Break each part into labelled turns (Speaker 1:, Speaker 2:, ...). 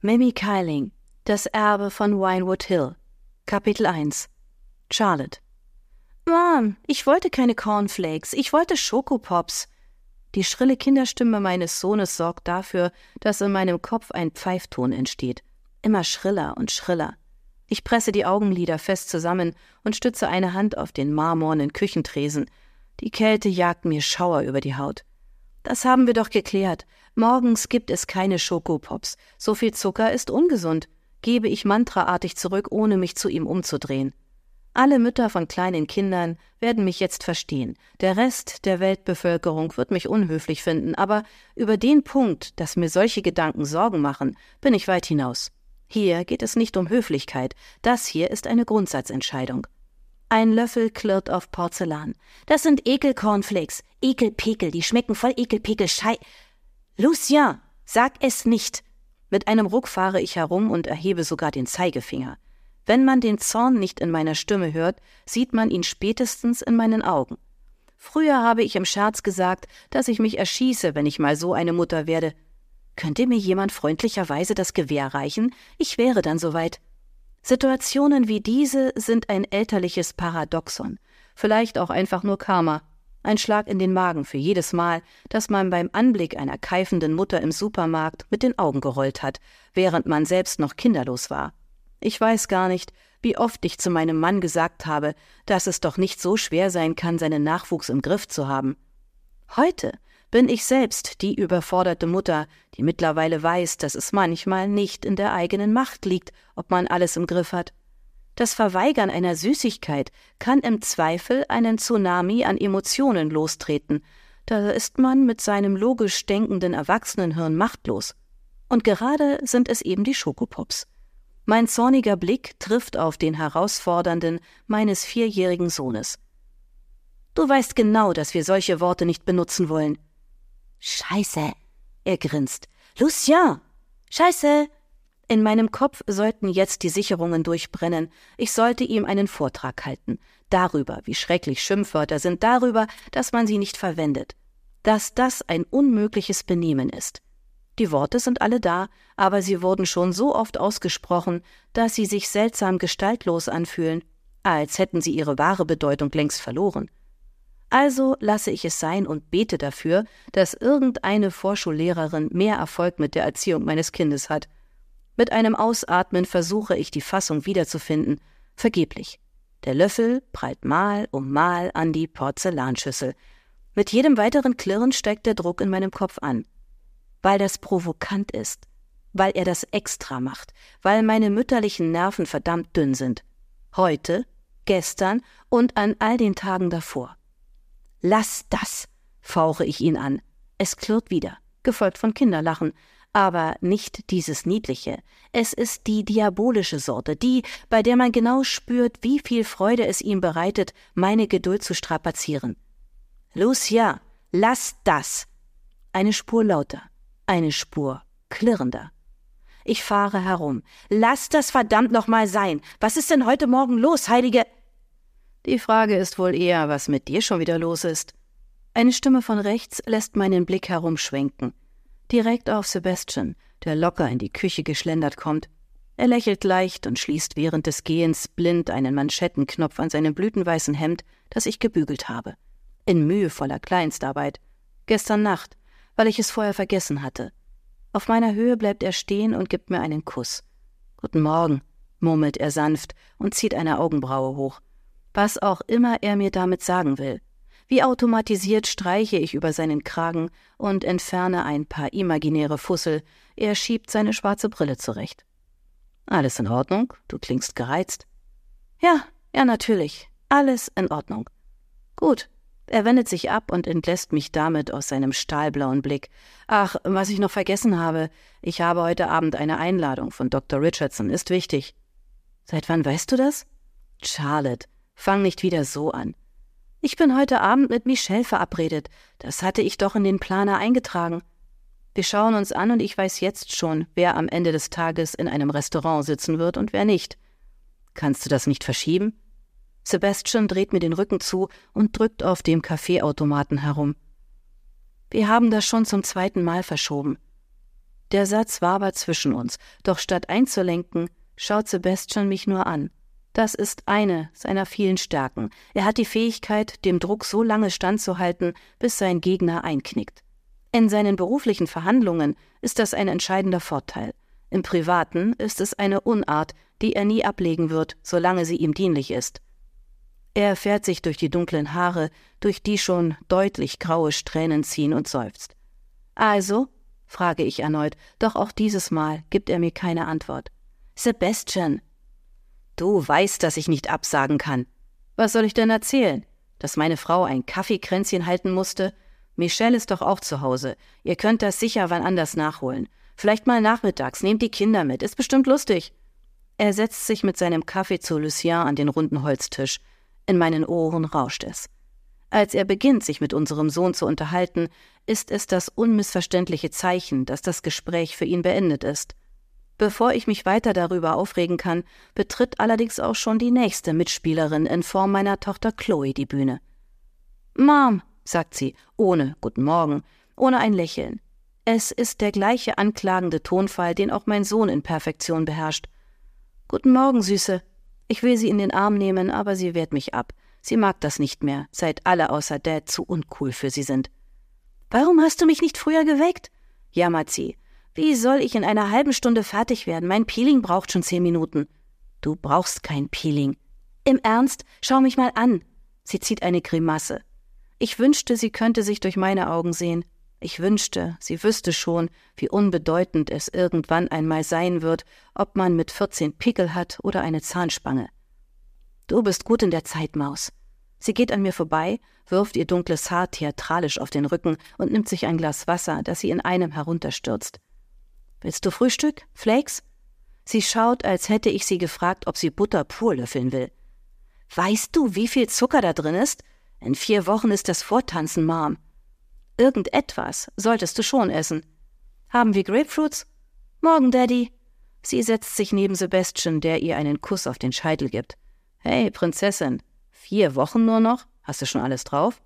Speaker 1: Mimi Kyling, Das Erbe von Winewood Hill. Kapitel 1 Charlotte Mom, ich wollte keine Cornflakes, ich wollte Schokopops. Die schrille Kinderstimme meines Sohnes sorgt dafür, dass in meinem Kopf ein Pfeifton entsteht. Immer schriller und schriller. Ich presse die Augenlider fest zusammen und stütze eine Hand auf den marmornen Küchentresen. Die Kälte jagt mir Schauer über die Haut. Das haben wir doch geklärt. Morgens gibt es keine Schokopops. So viel Zucker ist ungesund, gebe ich mantraartig zurück, ohne mich zu ihm umzudrehen. Alle Mütter von kleinen Kindern werden mich jetzt verstehen. Der Rest der Weltbevölkerung wird mich unhöflich finden, aber über den Punkt, dass mir solche Gedanken Sorgen machen, bin ich weit hinaus. Hier geht es nicht um Höflichkeit. Das hier ist eine Grundsatzentscheidung. Ein Löffel klirrt auf Porzellan. Das sind Ekelcornflakes. Ekelpekel, die schmecken voll Ekelpekel. Schei. Lucien, sag es nicht. Mit einem Ruck fahre ich herum und erhebe sogar den Zeigefinger. Wenn man den Zorn nicht in meiner Stimme hört, sieht man ihn spätestens in meinen Augen. Früher habe ich im Scherz gesagt, dass ich mich erschieße, wenn ich mal so eine Mutter werde. Könnte mir jemand freundlicherweise das Gewehr reichen? Ich wäre dann soweit. Situationen wie diese sind ein elterliches Paradoxon, vielleicht auch einfach nur Karma. Ein Schlag in den Magen für jedes Mal, dass man beim Anblick einer keifenden Mutter im Supermarkt mit den Augen gerollt hat, während man selbst noch kinderlos war. Ich weiß gar nicht, wie oft ich zu meinem Mann gesagt habe, dass es doch nicht so schwer sein kann, seinen Nachwuchs im Griff zu haben. Heute bin ich selbst die überforderte Mutter, die mittlerweile weiß, dass es manchmal nicht in der eigenen Macht liegt, ob man alles im Griff hat. Das Verweigern einer Süßigkeit kann im Zweifel einen Tsunami an Emotionen lostreten. Da ist man mit seinem logisch denkenden Erwachsenenhirn machtlos. Und gerade sind es eben die Schokopops. Mein zorniger Blick trifft auf den herausfordernden meines vierjährigen Sohnes. Du weißt genau, dass wir solche Worte nicht benutzen wollen. Scheiße, er grinst. Lucien! Scheiße! In meinem Kopf sollten jetzt die Sicherungen durchbrennen. Ich sollte ihm einen Vortrag halten. Darüber, wie schrecklich Schimpfwörter sind, darüber, dass man sie nicht verwendet. Dass das ein unmögliches Benehmen ist. Die Worte sind alle da, aber sie wurden schon so oft ausgesprochen, dass sie sich seltsam gestaltlos anfühlen, als hätten sie ihre wahre Bedeutung längst verloren. Also lasse ich es sein und bete dafür, dass irgendeine Vorschullehrerin mehr Erfolg mit der Erziehung meines Kindes hat. Mit einem Ausatmen versuche ich die Fassung wiederzufinden. Vergeblich. Der Löffel prallt Mal um Mal an die Porzellanschüssel. Mit jedem weiteren Klirren steigt der Druck in meinem Kopf an. Weil das provokant ist. Weil er das extra macht. Weil meine mütterlichen Nerven verdammt dünn sind. Heute, gestern und an all den Tagen davor. Lass das, fauche ich ihn an. Es klirrt wieder, gefolgt von Kinderlachen aber nicht dieses niedliche. Es ist die diabolische Sorte, die, bei der man genau spürt, wie viel Freude es ihm bereitet, meine Geduld zu strapazieren. Lucia, lass das! Eine Spur lauter, eine Spur klirrender. Ich fahre herum. Lass das verdammt noch mal sein. Was ist denn heute Morgen los, Heilige? Die Frage ist wohl eher, was mit dir schon wieder los ist. Eine Stimme von rechts lässt meinen Blick herumschwenken direkt auf Sebastian, der locker in die Küche geschlendert kommt. Er lächelt leicht und schließt während des Gehens blind einen Manschettenknopf an seinem blütenweißen Hemd, das ich gebügelt habe. In mühevoller Kleinstarbeit. Gestern Nacht, weil ich es vorher vergessen hatte. Auf meiner Höhe bleibt er stehen und gibt mir einen Kuss. Guten Morgen, murmelt er sanft und zieht eine Augenbraue hoch. Was auch immer er mir damit sagen will. Wie automatisiert streiche ich über seinen Kragen und entferne ein paar imaginäre Fussel. Er schiebt seine schwarze Brille zurecht. Alles in Ordnung? Du klingst gereizt. Ja, ja, natürlich. Alles in Ordnung. Gut. Er wendet sich ab und entlässt mich damit aus seinem stahlblauen Blick. Ach, was ich noch vergessen habe. Ich habe heute Abend eine Einladung von Dr. Richardson. Ist wichtig. Seit wann weißt du das? Charlotte, fang nicht wieder so an. Ich bin heute Abend mit Michelle verabredet. Das hatte ich doch in den Planer eingetragen. Wir schauen uns an und ich weiß jetzt schon, wer am Ende des Tages in einem Restaurant sitzen wird und wer nicht. Kannst du das nicht verschieben? Sebastian dreht mir den Rücken zu und drückt auf dem Kaffeeautomaten herum. Wir haben das schon zum zweiten Mal verschoben. Der Satz war aber zwischen uns, doch statt einzulenken, schaut Sebastian mich nur an. Das ist eine seiner vielen Stärken. Er hat die Fähigkeit, dem Druck so lange standzuhalten, bis sein Gegner einknickt. In seinen beruflichen Verhandlungen ist das ein entscheidender Vorteil. Im Privaten ist es eine Unart, die er nie ablegen wird, solange sie ihm dienlich ist. Er fährt sich durch die dunklen Haare, durch die schon deutlich graue Strähnen ziehen und seufzt. Also? frage ich erneut, doch auch dieses Mal gibt er mir keine Antwort. Sebastian. Du weißt, dass ich nicht absagen kann. Was soll ich denn erzählen? Dass meine Frau ein Kaffeekränzchen halten musste? Michelle ist doch auch zu Hause. Ihr könnt das sicher wann anders nachholen. Vielleicht mal nachmittags, nehmt die Kinder mit, ist bestimmt lustig. Er setzt sich mit seinem Kaffee zu Lucien an den runden Holztisch. In meinen Ohren rauscht es. Als er beginnt, sich mit unserem Sohn zu unterhalten, ist es das unmissverständliche Zeichen, dass das Gespräch für ihn beendet ist. Bevor ich mich weiter darüber aufregen kann, betritt allerdings auch schon die nächste Mitspielerin in Form meiner Tochter Chloe die Bühne. Mom, sagt sie, ohne Guten Morgen, ohne ein Lächeln. Es ist der gleiche anklagende Tonfall, den auch mein Sohn in Perfektion beherrscht. Guten Morgen, Süße. Ich will sie in den Arm nehmen, aber sie wehrt mich ab. Sie mag das nicht mehr, seit alle außer Dad zu uncool für sie sind. Warum hast du mich nicht früher geweckt? jammert sie. Wie soll ich in einer halben Stunde fertig werden? Mein Peeling braucht schon zehn Minuten. Du brauchst kein Peeling. Im Ernst, schau mich mal an. Sie zieht eine Grimasse. Ich wünschte, sie könnte sich durch meine Augen sehen. Ich wünschte, sie wüsste schon, wie unbedeutend es irgendwann einmal sein wird, ob man mit vierzehn Pickel hat oder eine Zahnspange. Du bist gut in der Zeit, Maus. Sie geht an mir vorbei, wirft ihr dunkles Haar theatralisch auf den Rücken und nimmt sich ein Glas Wasser, das sie in einem herunterstürzt. Willst du Frühstück? Flakes? Sie schaut, als hätte ich sie gefragt, ob sie Butter pur löffeln will. Weißt du, wie viel Zucker da drin ist? In vier Wochen ist das Vortanzen, Mom. Irgendetwas solltest du schon essen. Haben wir Grapefruits? Morgen, Daddy. Sie setzt sich neben Sebastian, der ihr einen Kuss auf den Scheitel gibt. Hey, Prinzessin, vier Wochen nur noch? Hast du schon alles drauf?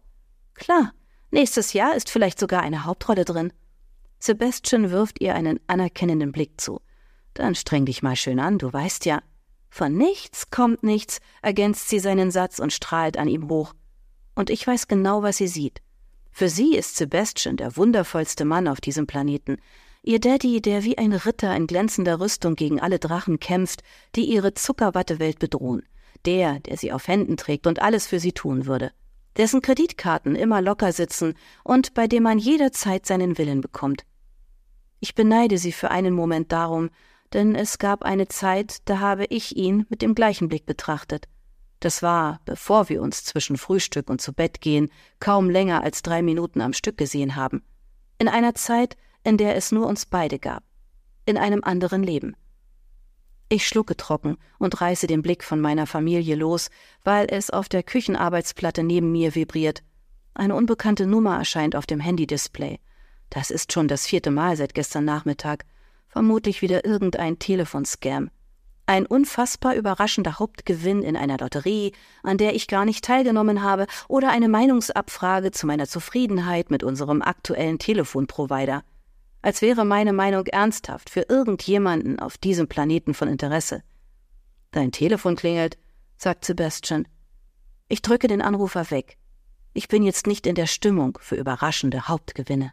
Speaker 1: Klar, nächstes Jahr ist vielleicht sogar eine Hauptrolle drin. Sebastian wirft ihr einen anerkennenden Blick zu. Dann streng dich mal schön an, du weißt ja. Von nichts kommt nichts, ergänzt sie seinen Satz und strahlt an ihm hoch. Und ich weiß genau, was sie sieht. Für sie ist Sebastian der wundervollste Mann auf diesem Planeten. Ihr Daddy, der wie ein Ritter in glänzender Rüstung gegen alle Drachen kämpft, die ihre Zuckerwattewelt bedrohen. Der, der sie auf Händen trägt und alles für sie tun würde. Dessen Kreditkarten immer locker sitzen und bei dem man jederzeit seinen Willen bekommt. Ich beneide sie für einen Moment darum, denn es gab eine Zeit, da habe ich ihn mit dem gleichen Blick betrachtet. Das war, bevor wir uns zwischen Frühstück und zu Bett gehen kaum länger als drei Minuten am Stück gesehen haben. In einer Zeit, in der es nur uns beide gab. In einem anderen Leben. Ich schlucke trocken und reiße den Blick von meiner Familie los, weil es auf der Küchenarbeitsplatte neben mir vibriert. Eine unbekannte Nummer erscheint auf dem Handy-Display. Das ist schon das vierte Mal seit gestern Nachmittag. Vermutlich wieder irgendein Telefonscam. Ein unfassbar überraschender Hauptgewinn in einer Lotterie, an der ich gar nicht teilgenommen habe, oder eine Meinungsabfrage zu meiner Zufriedenheit mit unserem aktuellen Telefonprovider. Als wäre meine Meinung ernsthaft für irgendjemanden auf diesem Planeten von Interesse. Dein Telefon klingelt, sagt Sebastian. Ich drücke den Anrufer weg. Ich bin jetzt nicht in der Stimmung für überraschende Hauptgewinne.